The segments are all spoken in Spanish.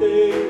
vamos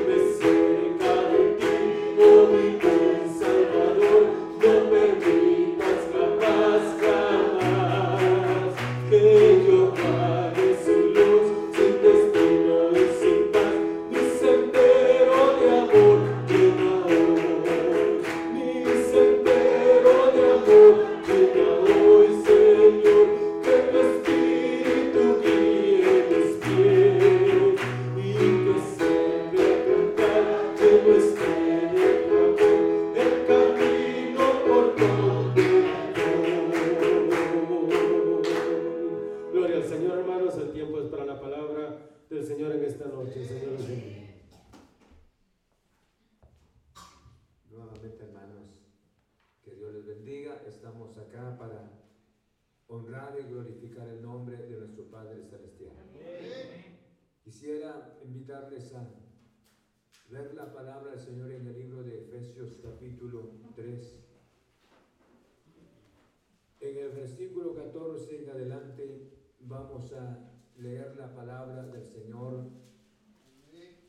leer la palabra del Señor,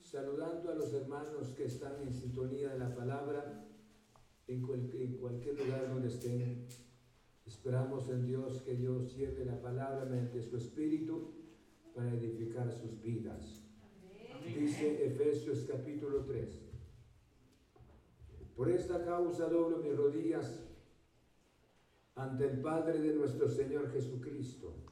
saludando a los hermanos que están en sintonía de la palabra, en, cualquier lugar donde estén. Esperamos en Dios que Dios lleve la palabra mediante su Espíritu para edificar sus vidas. Dice Efesios capítulo 3. Por esta causa doblo mis rodillas ante el Padre de nuestro Señor Jesucristo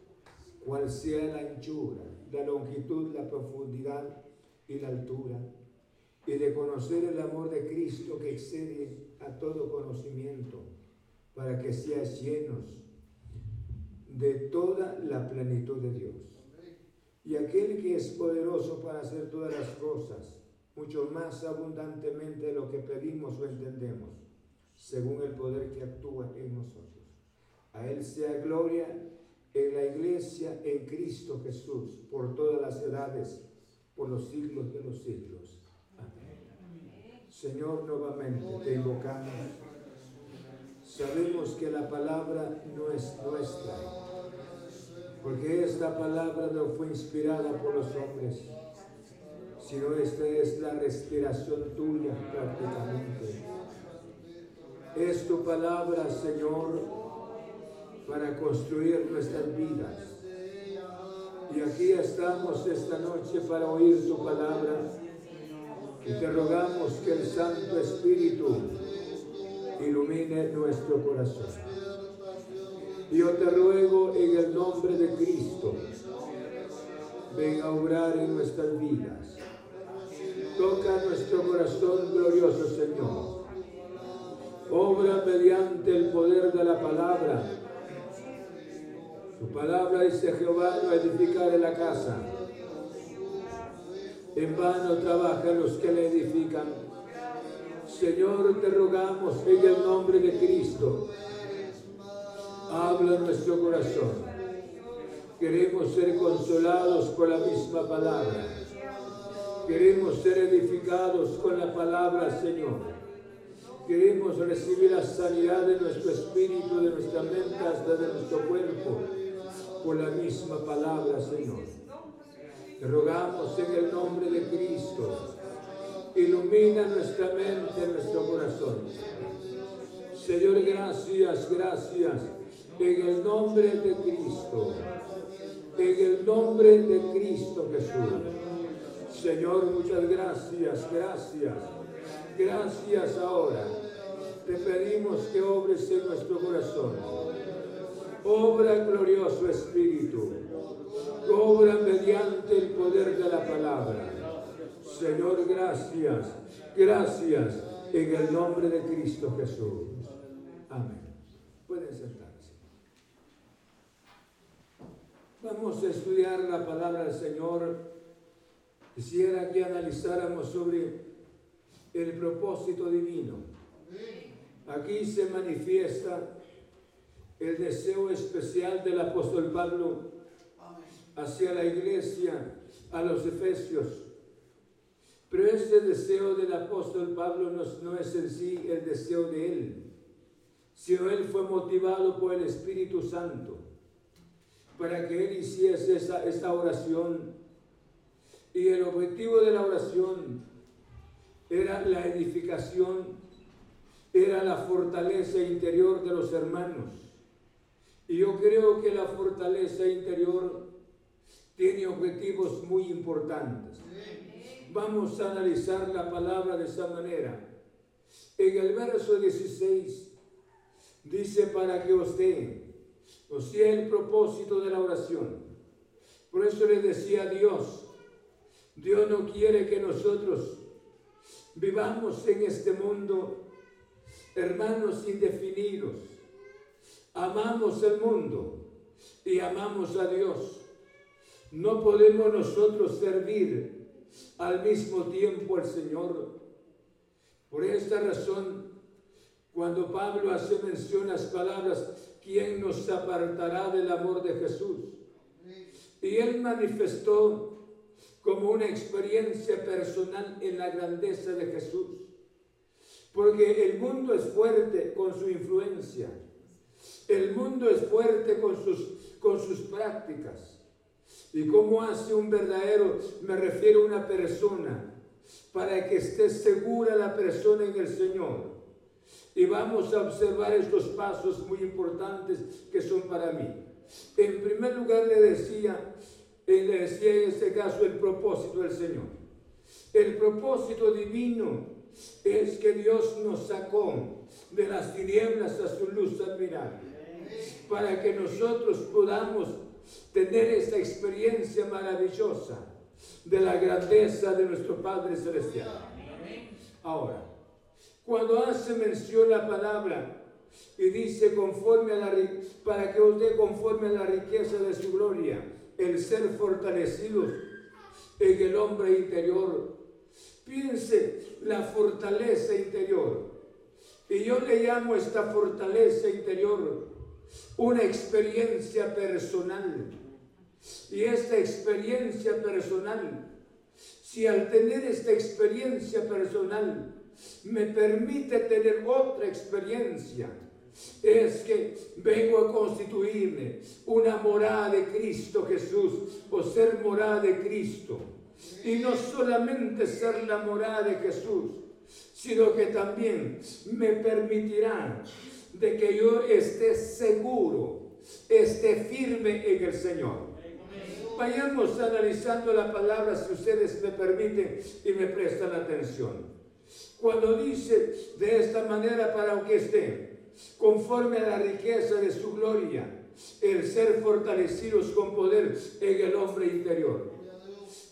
cuál sea la anchura, la longitud, la profundidad y la altura, y de conocer el amor de Cristo que excede a todo conocimiento, para que seas llenos de toda la plenitud de Dios. Y aquel que es poderoso para hacer todas las cosas, mucho más abundantemente de lo que pedimos o entendemos, según el poder que actúa en nosotros. A Él sea gloria en la iglesia en Cristo Jesús por todas las edades, por los siglos de los siglos. Amén. Señor, nuevamente te invocamos. Sabemos que la palabra no es nuestra, porque esta palabra no fue inspirada por los hombres, sino esta es la respiración tuya prácticamente. Es tu palabra, Señor, para construir nuestras vidas. Y aquí estamos esta noche para oír tu palabra. Y te rogamos que el Santo Espíritu ilumine nuestro corazón. Yo te ruego en el nombre de Cristo, ven a obrar en nuestras vidas. Toca nuestro corazón glorioso, Señor. Obra mediante el poder de la palabra tu palabra dice Jehová no edificaré la casa. En vano trabajan los que la edifican. Señor, te rogamos en el nombre de Cristo. Habla nuestro corazón. Queremos ser consolados por la misma palabra. Queremos ser edificados con la palabra, Señor. Queremos recibir la sanidad de nuestro espíritu, de nuestra mente, hasta de nuestro cuerpo por la misma palabra, Señor. Te rogamos en el nombre de Cristo. Ilumina nuestra mente, nuestro corazón. Señor, gracias, gracias. En el nombre de Cristo. En el nombre de Cristo Jesús. Señor, muchas gracias, gracias. Gracias ahora. Te pedimos que obres en nuestro corazón obra glorioso Espíritu, obra mediante el poder de la palabra. Señor, gracias, gracias en el nombre de Cristo Jesús. Amén. Pueden sentarse. Vamos a estudiar la palabra del Señor quisiera que analizáramos sobre el propósito divino. Aquí se manifiesta el deseo especial del apóstol Pablo hacia la iglesia, a los efesios. Pero ese deseo del apóstol Pablo no, es en sí el deseo de él, sino él fue motivado por el Espíritu Santo para que él hiciese esa, esta oración. Y el objetivo de la oración era la edificación, era la fortaleza interior de los hermanos. Y yo creo que la fortaleza interior tiene objetivos muy importantes. Vamos a analizar la palabra de esa manera. En el verso 16 dice para que os dé, o sea, el propósito de la oración. Por eso le decía a Dios, Dios no quiere que nosotros vivamos en este mundo hermanos indefinidos. Amamos el mundo y amamos a Dios. No podemos nosotros servir al mismo tiempo al Señor. Por esta razón, cuando Pablo hace mención las palabras, ¿quién nos apartará del amor de Jesús? Y él manifestó como una experiencia personal en la grandeza de Jesús. Porque el mundo es fuerte con su influencia. El mundo es fuerte con sus, con sus prácticas. ¿Y cómo hace un verdadero, me refiero a una persona, para que esté segura la persona en el Señor? Y vamos a observar estos pasos muy importantes que son para mí. En primer lugar le decía, le decía en este caso el propósito del Señor. El propósito divino es que Dios nos sacó de las tinieblas a su luz admirable, para que nosotros podamos tener esta experiencia maravillosa de la grandeza de nuestro Padre Celestial. Ahora, cuando hace mención la palabra y dice conforme a la para que os dé conforme a la riqueza de su gloria, el ser fortalecidos en el hombre interior. Piense la fortaleza interior. Y yo le llamo esta fortaleza interior una experiencia personal. Y esta experiencia personal, si al tener esta experiencia personal me permite tener otra experiencia, es que vengo a constituirme una morada de Cristo Jesús o ser morada de Cristo. Y no solamente ser la morada de Jesús, sino que también me permitirá de que yo esté seguro, esté firme en el Señor. Vayamos analizando la palabra, si ustedes me permiten y me prestan atención. Cuando dice de esta manera para que esté conforme a la riqueza de su gloria, el ser fortalecidos con poder en el hombre interior.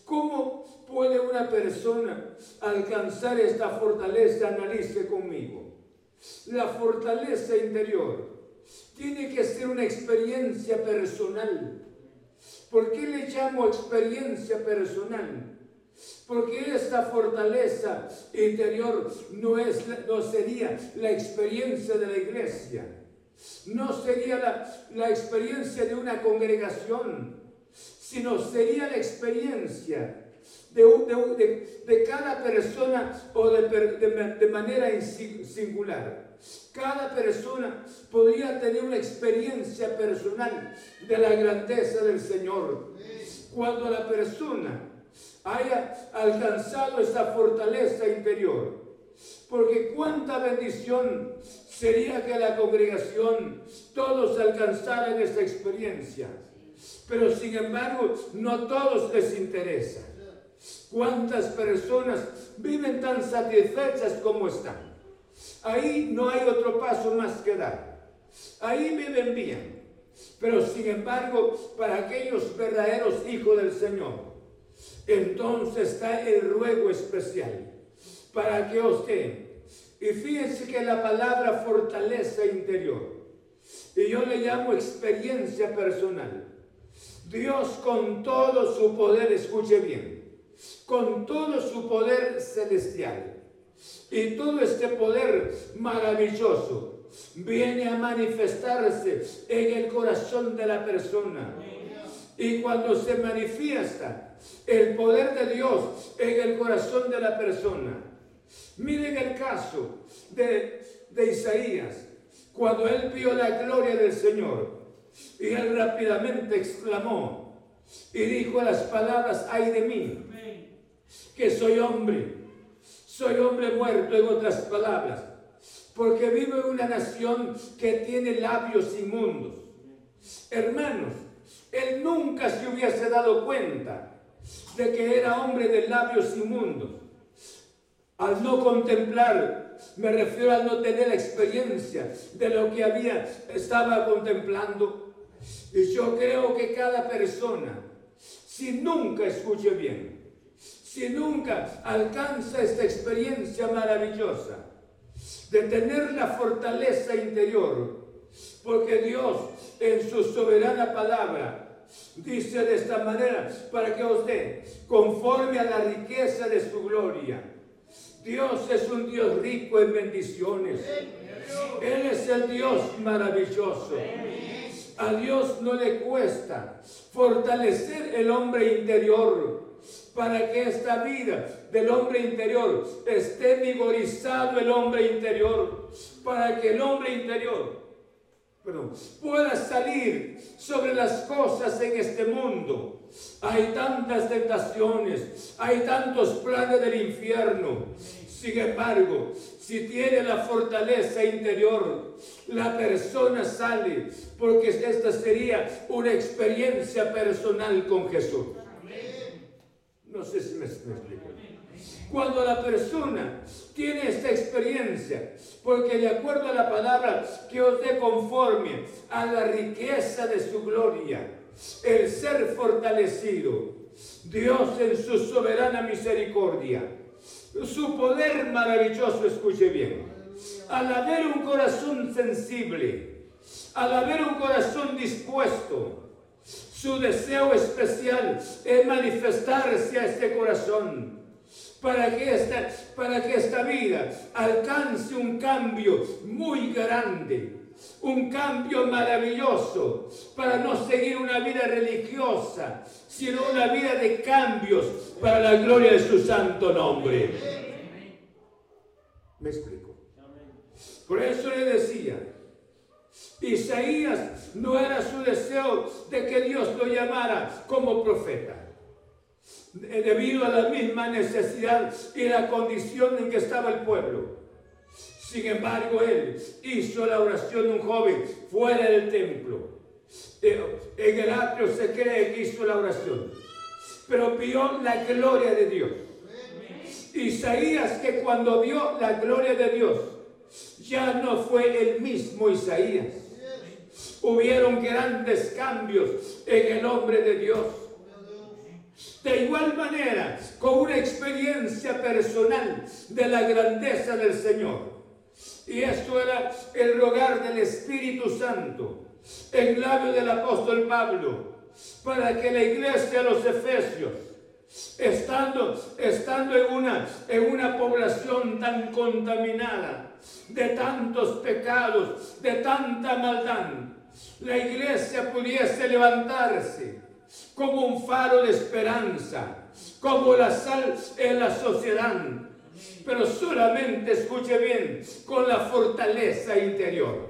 ¿Cómo puede una persona alcanzar esta fortaleza? Analice conmigo. La fortaleza interior tiene que ser una experiencia personal. ¿Por qué le llamo experiencia personal? Porque esta fortaleza interior no, es, no sería la experiencia de la iglesia, no sería la, la experiencia de una congregación, sino sería la experiencia de, de, cada persona o de, manera singular. Cada persona podría tener una experiencia personal de la grandeza del Señor. Cuando la persona haya alcanzado esa fortaleza interior. Porque cuánta bendición sería que la congregación todos alcanzaran esta experiencia. Pero sin embargo, no todos les interesa. ¿Cuántas personas viven tan satisfechas como están? Ahí no hay otro paso más que dar. Ahí viven bien. Pero sin embargo, para aquellos verdaderos hijos del Señor, entonces está el ruego especial para que usted, y fíjense que la palabra fortaleza interior, y yo le llamo experiencia personal. Dios con todo su poder, escuche bien, con todo su poder celestial. Y todo este poder maravilloso viene a manifestarse en el corazón de la persona. Y cuando se manifiesta el poder de Dios en el corazón de la persona, miren el caso de, de Isaías, cuando él vio la gloria del Señor, y él rápidamente exclamó y dijo las palabras, ay de mí, que soy hombre, soy hombre muerto en otras palabras, porque vivo en una nación que tiene labios inmundos. Hermanos, él nunca se hubiese dado cuenta de que era hombre de labios inmundos. Al no contemplar, me refiero a no tener la experiencia de lo que había, estaba contemplando. Y yo creo que cada persona, si nunca escuche bien, si nunca alcanza esta experiencia maravillosa de tener la fortaleza interior, porque Dios en su soberana palabra dice de esta manera, para que usted, conforme a la riqueza de su gloria, Dios es un Dios rico en bendiciones. Él es el Dios maravilloso. A Dios no le cuesta fortalecer el hombre interior para que esta vida del hombre interior esté vigorizado el hombre interior, para que el hombre interior pueda salir sobre las cosas en este mundo. Hay tantas tentaciones, hay tantos planes del infierno. Sin embargo, si tiene la fortaleza interior, la persona sale porque esta sería una experiencia personal con Jesús. No sé si me, explico. Cuando la persona tiene esta experiencia, porque de acuerdo a la palabra que os dé conforme a la riqueza de su gloria, el ser fortalecido, Dios en su soberana misericordia, su poder maravilloso, escuche bien, al haber un corazón sensible, al haber un corazón dispuesto, su deseo especial es manifestarse a este corazón para que, esta, para que esta vida alcance un cambio muy grande, un cambio maravilloso, para no seguir una vida religiosa, sino una vida de cambios para la gloria de su santo nombre. ¿Me explico? Por eso le decía, Isaías no era su deseo de que Dios lo llamara como profeta. Debido a la misma necesidad y la condición en que estaba el pueblo. Sin embargo, él hizo la oración de un joven fuera del templo. Eh, en el atrio se cree que hizo la oración. Pero vio la gloria de Dios. Isaías que cuando vio la gloria de Dios, ya no fue el mismo Isaías hubieron grandes cambios en el hombre de Dios. De igual manera, con una experiencia personal de la grandeza del Señor. Y esto era el rogar del Espíritu Santo en labio del apóstol Pablo, para que la iglesia de los Efesios, estando, estando en, una, en una población tan contaminada, de tantos pecados, de tanta maldad, la iglesia pudiese levantarse como un faro de esperanza, como la sal en la sociedad, pero solamente, escuche bien, con la fortaleza interior,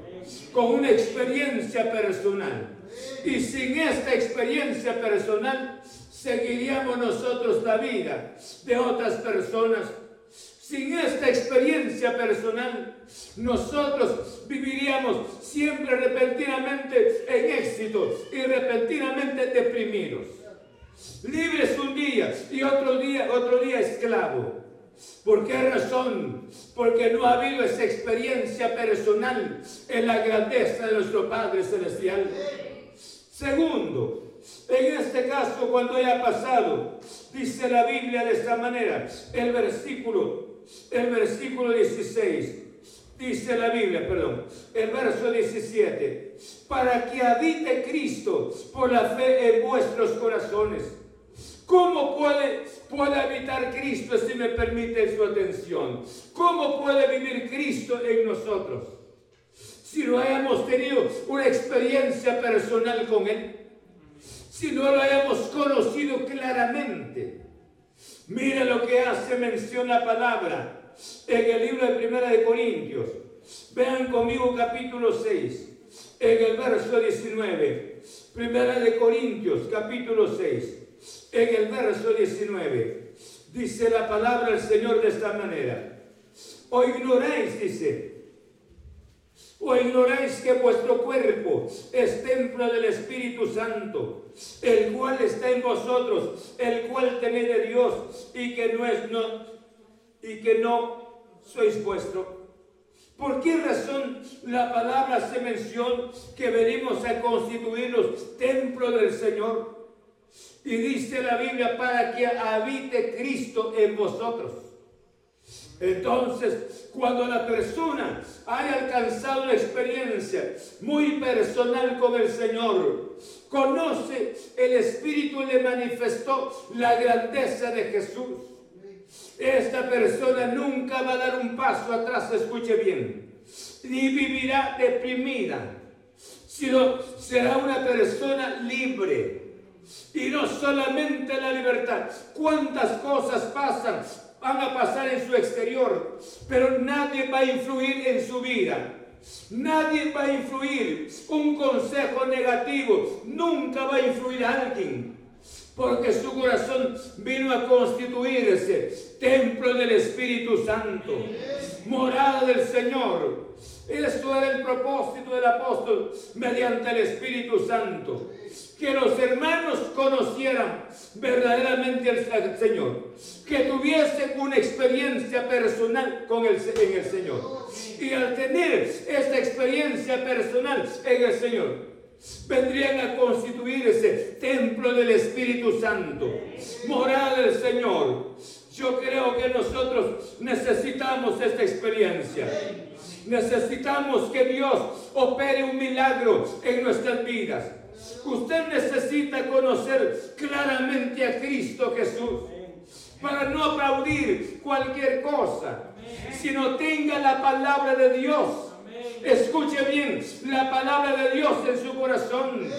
con una experiencia personal. Y sin esta experiencia personal, seguiríamos nosotros la vida de otras personas sin esta experiencia personal, nosotros viviríamos siempre repentinamente en éxito y repentinamente deprimidos. Libres un día y otro día, otro día esclavo. ¿Por qué razón? Porque no ha habido esa experiencia personal en la grandeza de nuestro Padre Celestial. Segundo, en este caso, cuando haya pasado, dice la Biblia de esta manera, el versículo el versículo 16. Dice la Biblia, perdón, el verso 17, para que habite Cristo por la fe en vuestros corazones. ¿Cómo puede, puede habitar Cristo si me permite su atención? ¿Cómo puede vivir Cristo en nosotros? Si no hayamos tenido una experiencia personal con Él, si no lo hayamos conocido claramente. Mira lo que hace mención la palabra en el libro de Primera de Corintios. Vean conmigo capítulo 6, en el verso 19. Primera de Corintios, capítulo 6, en el verso 19. Dice la palabra del Señor de esta manera. O ignoráis, dice, o ignoráis que vuestro cuerpo es templo del Espíritu Santo, el cual está en vosotros, el cual tenéis de Dios y que no es y que no sois vuestro. ¿Por qué razón la palabra hace mención que venimos a constituirnos templo del Señor? Y dice la Biblia para que habite Cristo en vosotros. Entonces, cuando la persona haya alcanzado una experiencia muy personal con el Señor, conoce el Espíritu le manifestó la grandeza de Jesús esta persona nunca va a dar un paso atrás, escuche bien, ni vivirá deprimida, sino será una persona libre. Y no solamente la libertad, cuántas cosas pasan, van a pasar en su exterior, pero nadie va a influir en su vida. Nadie va a influir. Un consejo negativo nunca va a influir a alguien porque su corazón vino a constituirse templo del Espíritu Santo, del Señor. Esto era el propósito del apóstol mediante el Espíritu Santo. Que los hermanos conocieran verdaderamente al Señor. Que tuviesen una experiencia personal con el, en el Señor. Y al tener esta experiencia personal en el Señor, vendrían a constituirse templo del Espíritu Santo, morada del Señor. Yo creo que nosotros necesitamos esta experiencia. Necesitamos que Dios opere un milagro en nuestras vidas. Usted necesita conocer claramente a Cristo Jesús para no aplaudir cualquier cosa, sino tenga la palabra de Dios Escuche bien, la palabra de Dios en su corazón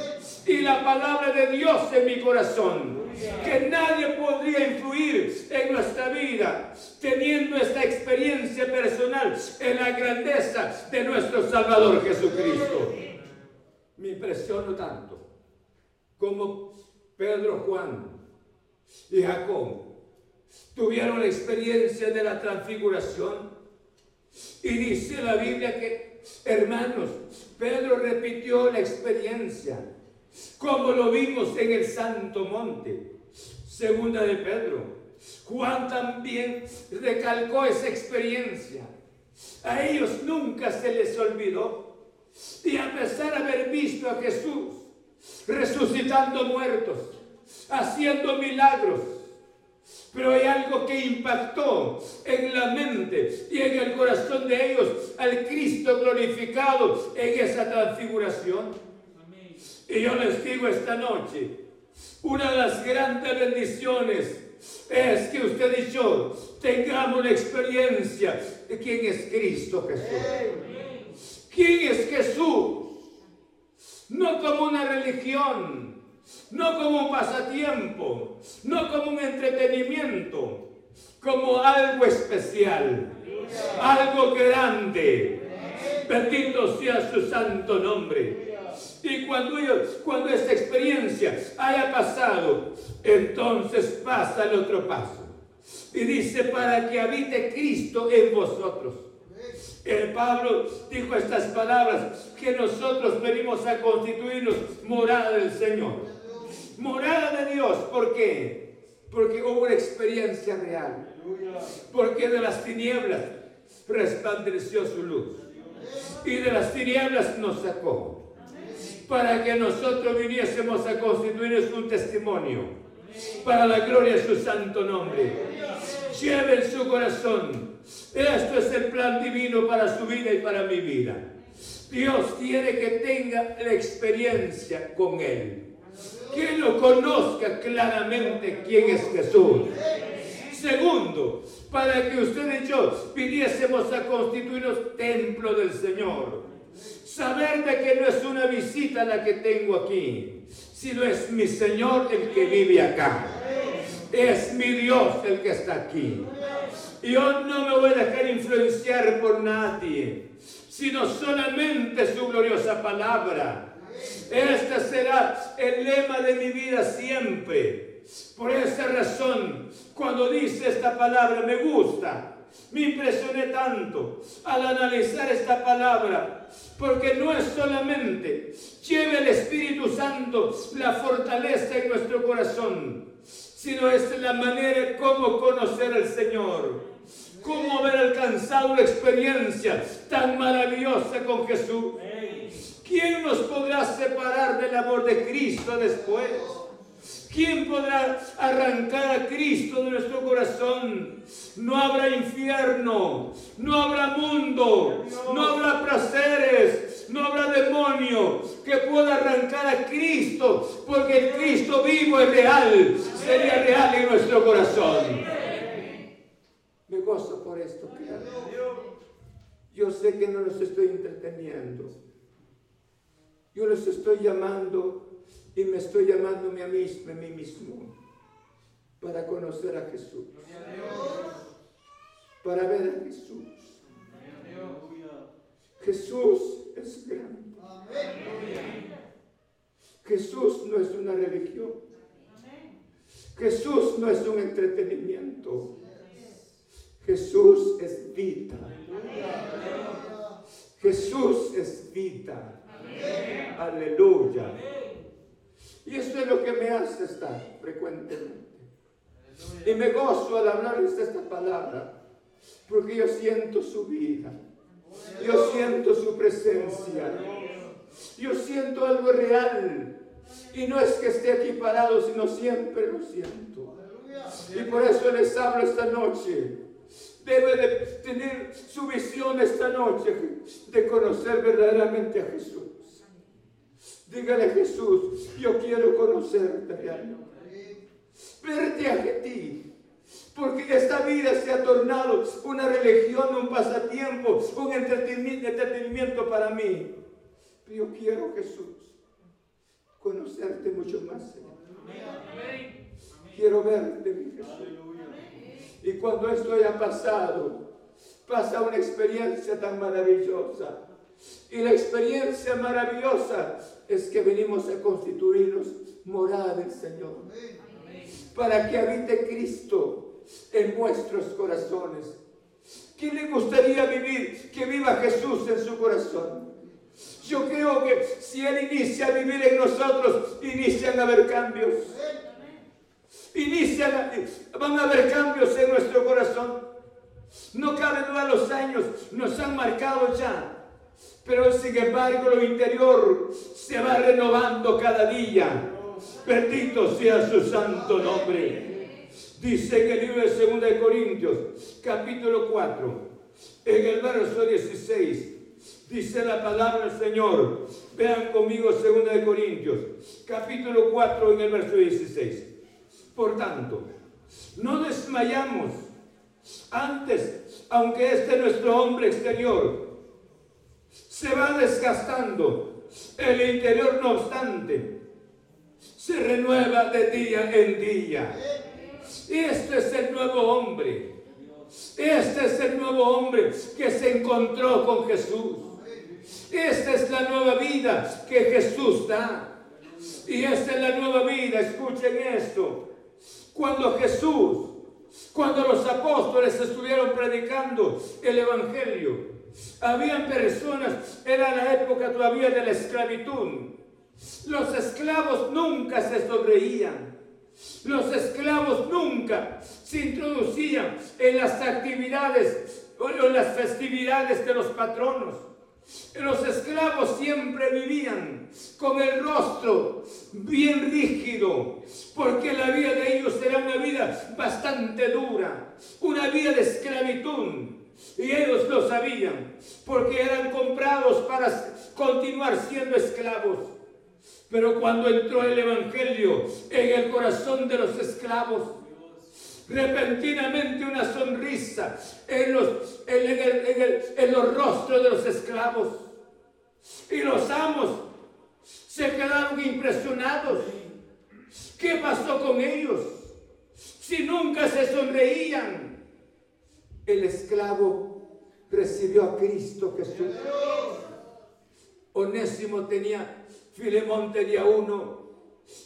y la palabra de Dios en mi corazón. Que nadie podría influir en nuestra vida teniendo esta experiencia personal en la grandeza de nuestro Salvador Jesucristo. Me impresiono tanto como Pedro, Juan y Jacob tuvieron la experiencia de la transfiguración. Y dice la Biblia que Hermanos, Pedro repitió la experiencia, como lo vimos en el Santo Monte, segunda de Pedro. Juan también recalcó esa experiencia. A ellos nunca se les olvidó. Y a pesar de haber visto a Jesús resucitando muertos, haciendo milagros, pero hay algo que impactó en la mente y en el corazón de ellos al Cristo glorificado en esa transfiguración. Y yo les digo esta noche, una de las grandes bendiciones es que usted y yo tengamos la experiencia de quién es Cristo Jesús. ¿Quién es Jesús? No como una religión, no como un pasatiempo, no como un entretenimiento, como algo especial, algo grande. Bendito sea su santo nombre. Y cuando, cuando esta experiencia haya pasado, entonces pasa el otro paso. Y dice, para que habite Cristo en vosotros. El Pablo dijo estas palabras, que nosotros venimos a constituirnos morada del Señor morada de Dios. ¿Por qué? Porque hubo una experiencia real. Porque de las tinieblas resplandeció su luz. Y de las tinieblas nos sacó. Para que nosotros viniésemos a constituirnos un testimonio. Para la gloria de su santo nombre. Lleve en su corazón. Esto es el plan divino para su vida y para mi vida. Dios quiere que tenga la experiencia con Él. Que lo conozca claramente quién es Jesús. Segundo, para que usted y yo viniésemos a constituirnos templo del Señor. Saber de que no es una visita la que tengo aquí, sino es mi Señor el que vive acá. Es mi Dios el que está aquí. Yo no me voy a dejar influenciar por nadie, sino solamente su gloriosa palabra. Este será el lema de mi vida siempre. Por esa razón, cuando dice esta palabra, me gusta. Me impresioné tanto al analizar esta palabra, porque no es solamente lleve el Espíritu Santo la fortaleza en nuestro corazón, sino es la manera como conocer al Señor cómo haber alcanzado una experiencia tan maravillosa con Jesús. ¿Quién nos podrá separar del amor de Cristo después? ¿Quién podrá arrancar a Cristo de nuestro corazón? No habrá infierno, no habrá mundo, no habrá placeres, no habrá demonio que pueda arrancar a Cristo, porque el Cristo vivo es real, sería real en nuestro corazón. Me gozo por esto, Yo sé que no los estoy entreteniendo. Yo los estoy llamando y me estoy llamándome a mí, a mí mismo para conocer a Jesús. Para ver a Jesús. Jesús es grande. Jesús no es una religión. Jesús no es un entretenimiento. Jesús es vida. Jesús es vida. Aleluya. Y eso es lo que me hace estar frecuentemente. Y me gozo al hablarles esta palabra, porque yo siento su vida. Yo siento su presencia. Yo siento algo real. Y no es que esté aquí parado, sino siempre lo siento. Y por eso les hablo esta noche debe de tener su visión esta noche de conocer verdaderamente a Jesús. Dígale Jesús, yo quiero conocerte. Verte a ti. Porque esta vida se ha tornado una religión, un pasatiempo, un entretenimiento para mí. Pero yo quiero, Jesús, conocerte mucho más, Señor. Quiero verte, mi Jesús. Y cuando esto haya pasado, pasa una experiencia tan maravillosa. Y la experiencia maravillosa es que venimos a constituirnos morada del Señor. Para que habite Cristo en nuestros corazones. ¿Quién le gustaría vivir, que viva Jesús en su corazón? Yo creo que si Él inicia a vivir en nosotros, inician a haber cambios. Inician, van a haber cambios en nuestro corazón. No cabe duda, los años nos han marcado ya. Pero sin embargo lo interior se va renovando cada día. Bendito sea su santo nombre. Dice en el libro de 2 de Corintios, capítulo 4, en el verso 16, dice la palabra del Señor. Vean conmigo 2 de Corintios, capítulo 4, en el verso 16. Por tanto, no desmayamos. Antes, aunque este nuestro hombre exterior se va desgastando, el interior no obstante se renueva de día en día. Este es el nuevo hombre. Este es el nuevo hombre que se encontró con Jesús. Esta es la nueva vida que Jesús da. Y esta es la nueva vida, escuchen esto, cuando Jesús, cuando los apóstoles estuvieron predicando el Evangelio, habían personas, era la época todavía de la esclavitud. Los esclavos nunca se sonreían. Los esclavos nunca se introducían en las actividades o en las festividades de los patronos. Los esclavos siempre vivían con el rostro bien rígido, porque la vida de ellos era una vida bastante dura, una vida de esclavitud. Y ellos lo sabían, porque eran comprados para continuar siendo esclavos. Pero cuando entró el Evangelio en el corazón de los esclavos, repentinamente una sonrisa en los, en, los rostros de los esclavos. Y los amos se quedaron impresionados. ¿Qué pasó con ellos? Si nunca se sonreían. El esclavo recibió a Cristo Jesús. Onésimo tenía, Filemón tenía uno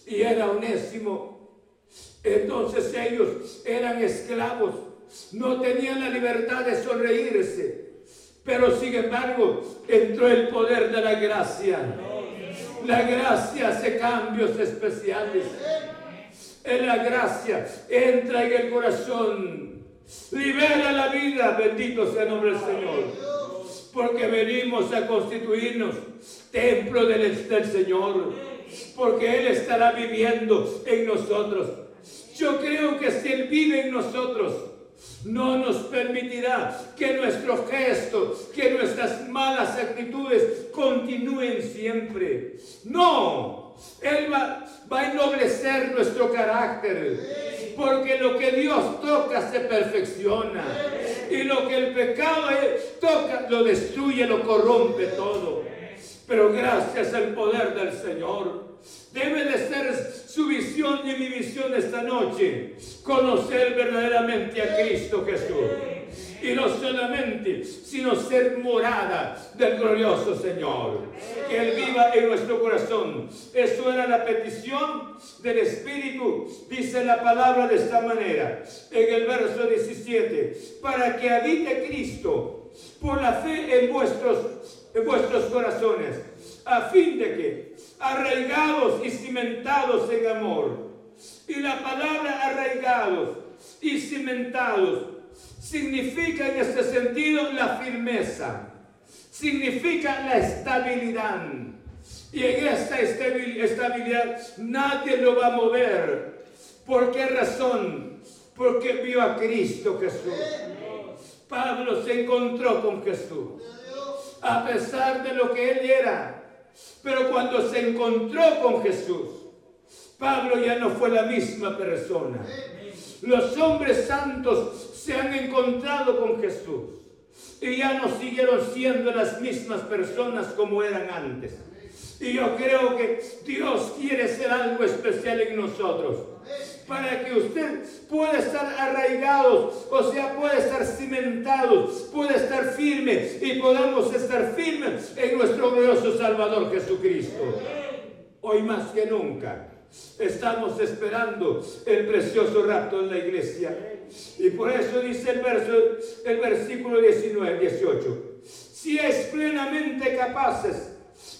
y era Onésimo entonces ellos eran esclavos, no tenían la libertad de sonreírse. Pero sin embargo entró el poder de la gracia. La gracia hace cambios especiales. En la gracia entra en el corazón. Libera la vida, bendito sea el nombre del Señor. Porque venimos a constituirnos templo del, del Señor. Porque Él estará viviendo en nosotros. Yo creo que si Él vive en nosotros, no nos permitirá que nuestros gestos, que nuestras malas actitudes continúen siempre. No, Él va, a ennoblecer nuestro carácter. Porque lo que Dios toca se perfecciona. Y lo que el pecado toca lo destruye, lo corrompe todo. Pero gracias al poder del Señor Debe de ser su visión y mi visión esta noche. Conocer verdaderamente a Cristo Jesús. Y no solamente, sino ser morada del glorioso Señor. Que Él viva en nuestro corazón. Eso era la petición del Espíritu. Dice la palabra de esta manera. En el verso 17. Para que habite Cristo por la fe en vuestros, en vuestros corazones. A fin de que arraigados y cimentados en amor. Y la palabra arraigados y cimentados significa en este sentido la firmeza, significa la estabilidad. Y en esta estabilidad nadie lo va a mover. ¿Por qué razón? Porque vio a Cristo Jesús. Pablo se encontró con Jesús. A pesar de lo que él era, pero cuando se encontró con Jesús, Pablo ya no fue la misma persona. Los hombres santos se han encontrado con Jesús y ya no siguieron siendo las mismas personas como eran antes. Y yo creo que Dios quiere hacer algo especial en nosotros para que usted pueda estar arraigado, o sea, pueda estar cimentado, pueda estar firme y podamos estar firmes en nuestro glorioso Salvador Jesucristo. Hoy más que nunca estamos esperando el precioso rapto de la iglesia. Y por eso dice el, verso, el versículo 19, 18, si es plenamente capaces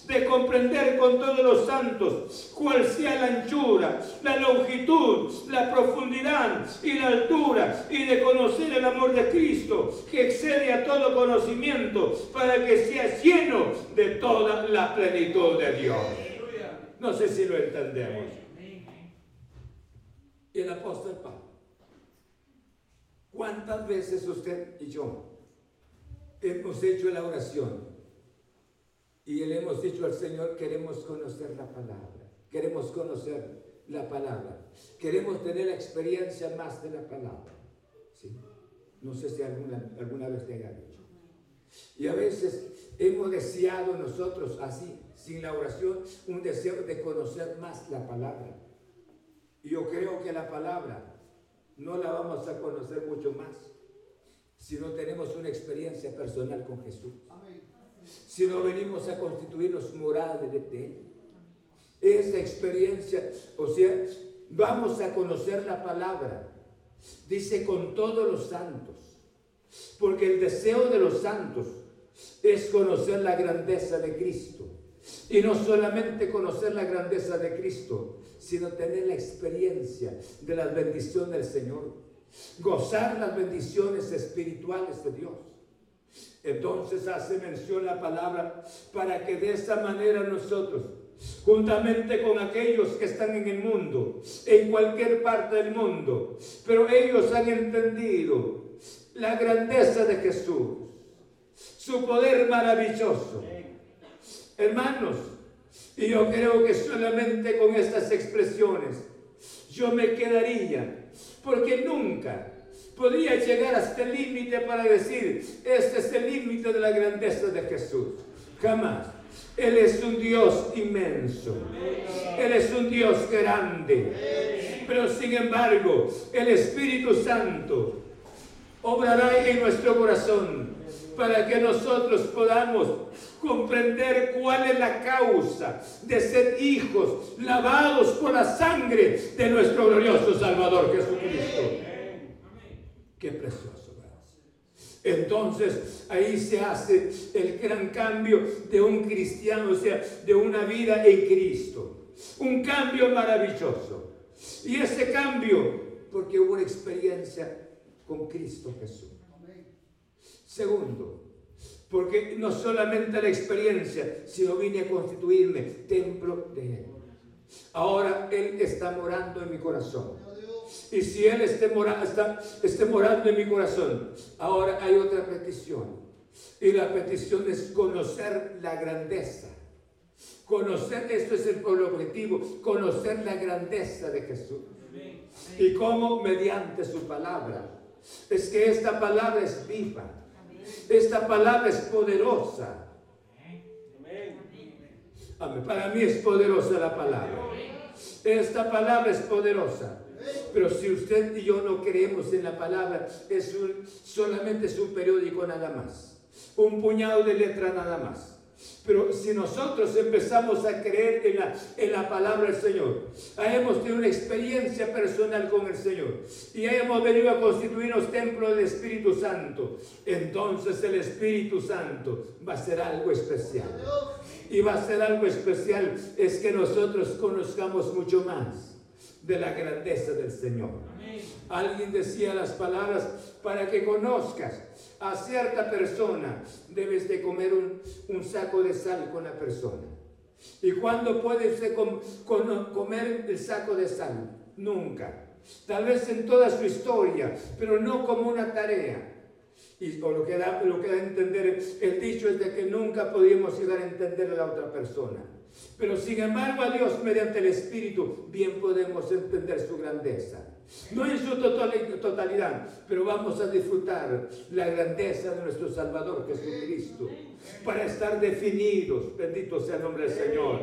de comprender con todos los santos cuál sea la anchura, la longitud, la profundidad y la altura, y de conocer el amor de Cristo, que excede a todo conocimiento, para que sea lleno de toda la plenitud de Dios. No sé si lo entendemos. Y el apóstol Pablo. ¿Cuántas veces usted y yo hemos hecho la oración? Y le hemos dicho al Señor, queremos conocer la palabra, queremos conocer la palabra, queremos tener la experiencia más de la palabra. ¿Sí? No sé si alguna, alguna vez te haya dicho. Y a veces hemos deseado nosotros así, sin la oración, un deseo de conocer más la palabra. Y yo creo que la palabra no la vamos a conocer mucho más si no tenemos una experiencia personal con Jesús si no venimos a constituirnos morales de Él. Esa experiencia, o sea, vamos a conocer la palabra. Dice con todos los santos. Porque el deseo de los santos es conocer la grandeza de Cristo. Y no solamente conocer la grandeza de Cristo, sino tener la experiencia de las bendiciones del Señor. Gozar las bendiciones espirituales de Dios. Entonces hace mención la palabra para que de esa manera nosotros, juntamente con aquellos que están en el mundo, en cualquier parte del mundo, pero ellos han entendido la grandeza de Jesús, su poder maravilloso. Hermanos, Y yo creo que solamente con estas expresiones yo me quedaría, porque nunca podría llegar hasta el límite para decir, este es el límite de la grandeza de Jesús. Jamás. Él es un Dios inmenso. Él es un Dios grande. Pero sin embargo, el Espíritu Santo obrará en nuestro corazón para que nosotros podamos comprender cuál es la causa de ser hijos lavados por la sangre de nuestro glorioso Salvador Jesucristo. Qué precioso. Entonces ahí se hace el gran cambio de un cristiano, o sea, de una vida en Cristo. Un cambio maravilloso. Y ese cambio, porque hubo una experiencia con Cristo Jesús. Segundo, porque no solamente la experiencia, sino vine a constituirme templo de Él. Ahora Él está morando en mi corazón. Y si Él esté, está, esté morando en mi corazón, ahora hay otra petición. Y la petición es conocer la grandeza. Conocer, esto es el objetivo, conocer la grandeza de Jesús. Y cómo mediante su palabra. Es que esta palabra es viva. Esta palabra es poderosa. Para mí es poderosa la palabra. Esta palabra es poderosa. Pero si usted y yo no creemos en la palabra, es solamente es un periódico nada más. Un puñado de letras nada más. Pero si nosotros empezamos a creer en la, en la palabra del Señor, hemos tenido una experiencia personal con el Señor y hemos venido a constituirnos templo del Espíritu Santo, entonces el Espíritu Santo va a ser algo especial. Y va a ser algo especial es que nosotros conozcamos mucho más de la grandeza del Señor. Alguien decía las palabras, para que conozcas a cierta persona, debes de comer un, saco de sal con la persona. ¿Y cuándo puedes comer el saco de sal? Nunca. Tal vez en toda su historia, pero no como una tarea. Y lo que, da, lo que da a entender el dicho es de que nunca podíamos llegar a entender a la otra persona. Pero sin embargo a Dios mediante el Espíritu bien podemos entender su grandeza. No en su totalidad, pero vamos a disfrutar la grandeza de nuestro Salvador Jesucristo para estar definidos, bendito sea el nombre del Señor.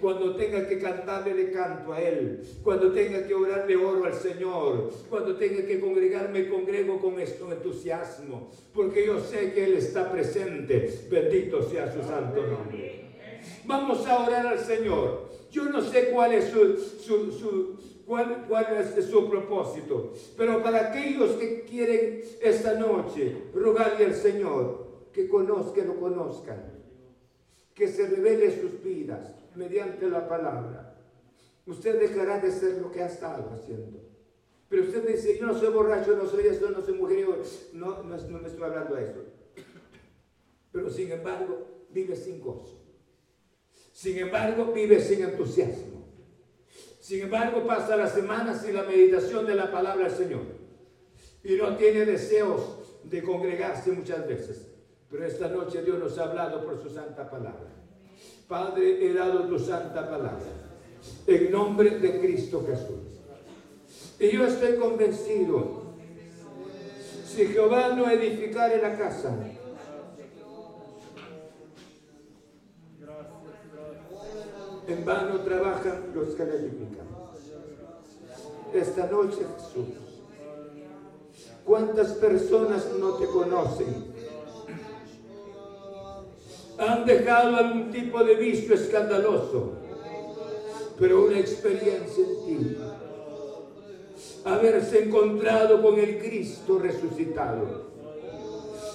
Cuando tenga que cantarle le canto a Él, cuando tenga que orarle oro al Señor, cuando tenga que congregarme congrego con esto entusiasmo, porque yo sé que Él está presente, bendito sea su santo nombre. Vamos a orar al Señor. Yo no sé cuál es su, cuál, cuál es su propósito, pero para aquellos que quieren esta noche rogarle al Señor que conozca, lo conozcan, que se revele sus vidas mediante la palabra. Usted dejará de ser lo que ha estado haciendo. Pero usted dice, yo no soy borracho, no soy esto, no soy mujer, no, no, no me estoy hablando de eso. Pero sin embargo, vive sin gozo. Sin embargo, vive sin entusiasmo. Sin embargo, pasa las semanas sin la meditación de la palabra del Señor. Y no tiene deseos de congregarse muchas veces. Pero esta noche Dios nos ha hablado por su santa palabra. Padre, he dado tu santa palabra. En nombre de Cristo Jesús. Y yo estoy convencido. Si Jehová no edificare la casa, En vano trabajan los que. Esta noche, Jesús, ¿cuántas personas no te conocen? Han dejado algún tipo de vicio escandaloso, pero una experiencia en ti. Haberse encontrado con el Cristo resucitado,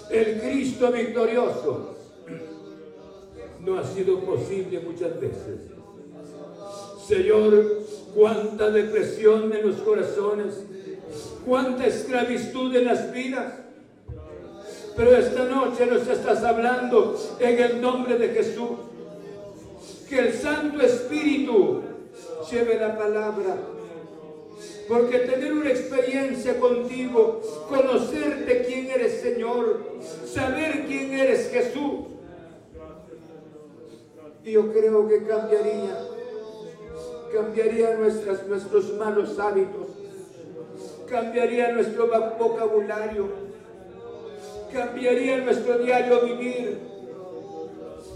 el Cristo victorioso, no ha sido posible muchas veces. Señor, cuánta depresión en los corazones, cuánta esclavitud en las vidas. Pero esta noche nos estás hablando en el nombre de Jesús. Que el Santo Espíritu lleve la palabra. Porque tener una experiencia contigo, conocerte quién eres Señor, saber quién eres Jesús, yo creo que cambiaría, cambiaría nuestras, nuestros malos hábitos, cambiaría nuestro vocabulario, cambiaría nuestro diario vivir.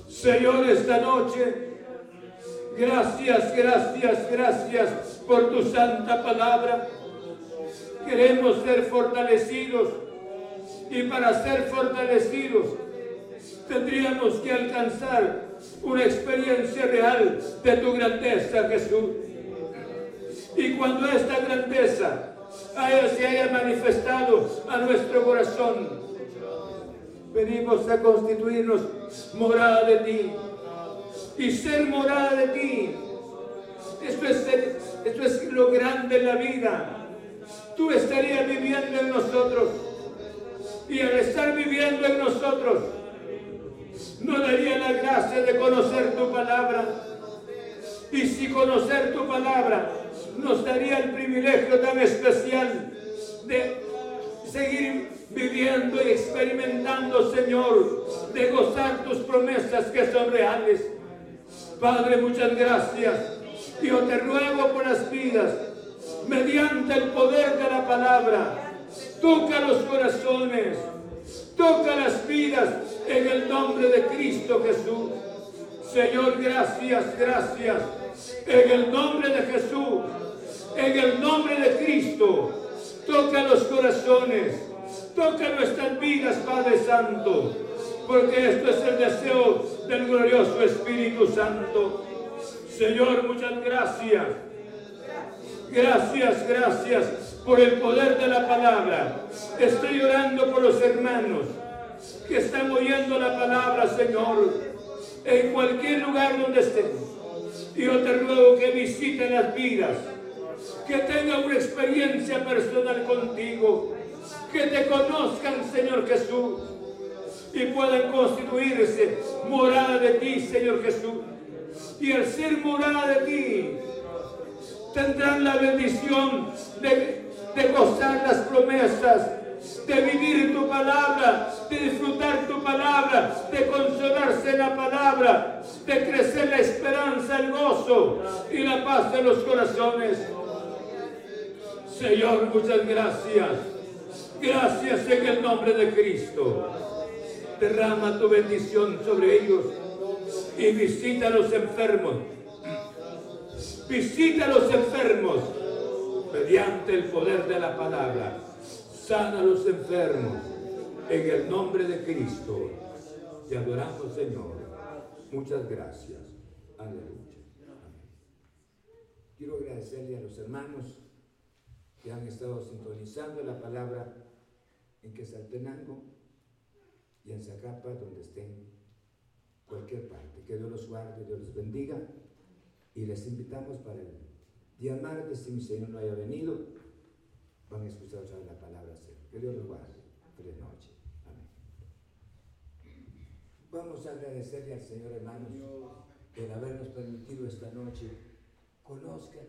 Señor, esta noche, gracias, gracias, gracias por tu santa palabra. Queremos ser fortalecidos y para ser fortalecidos tendríamos que alcanzar una experiencia real de tu grandeza, Jesús. Y cuando esta grandeza se haya manifestado a nuestro corazón, venimos a constituirnos morada de ti y ser morada de ti. Esto es, esto es lo grande en la vida. Tú estarías viviendo en nosotros y al estar viviendo en nosotros, nos daría la gracia de conocer tu palabra. Y si conocer tu palabra nos daría el privilegio tan especial de seguir viviendo y experimentando, Señor, de gozar tus promesas que son reales. Padre, muchas gracias. Yo te ruego por las vidas, mediante el poder de la palabra, toca los corazones, toca las vidas en el nombre de Cristo Jesús. Señor, gracias, gracias. En el nombre de Jesús, en el nombre de Cristo, toca los corazones, toca nuestras vidas, Padre Santo, porque esto es el deseo del glorioso Espíritu Santo. Señor, muchas gracias. Gracias, gracias por el poder de la palabra. Estoy orando por los hermanos que están oyendo la palabra, Señor, en cualquier lugar donde estén. Yo te ruego que visiten las vidas, que tengan una experiencia personal contigo, que te conozcan, Señor Jesús, y puedan constituirse morada de ti, Señor Jesús. Y al ser morada de ti, tendrán la bendición de, de gozar las promesas de vivir tu palabra, de disfrutar tu palabra, de consolarse en la palabra, de crecer la esperanza, el gozo y la paz de los corazones. Señor, muchas gracias. Gracias en el nombre de Cristo. Derrama tu bendición sobre ellos y visita a los enfermos. Visita a los enfermos mediante el poder de la palabra sana a los enfermos en el nombre de Cristo. Te adoramos, Señor. Muchas gracias. Aleluya. Quiero agradecerle a los hermanos que han estado sintonizando la palabra en Quesaltenango y en Zacapa, donde estén, cualquier parte. Que Dios los guarde, Dios los bendiga. Y les invitamos para el día martes, si mi Señor no haya venido, van a escuchar la palabra Señor. Que Dios los guarde. Feliz noche. Amén. Vamos a agradecerle al Señor, hermanos, el habernos permitido esta noche. Conozca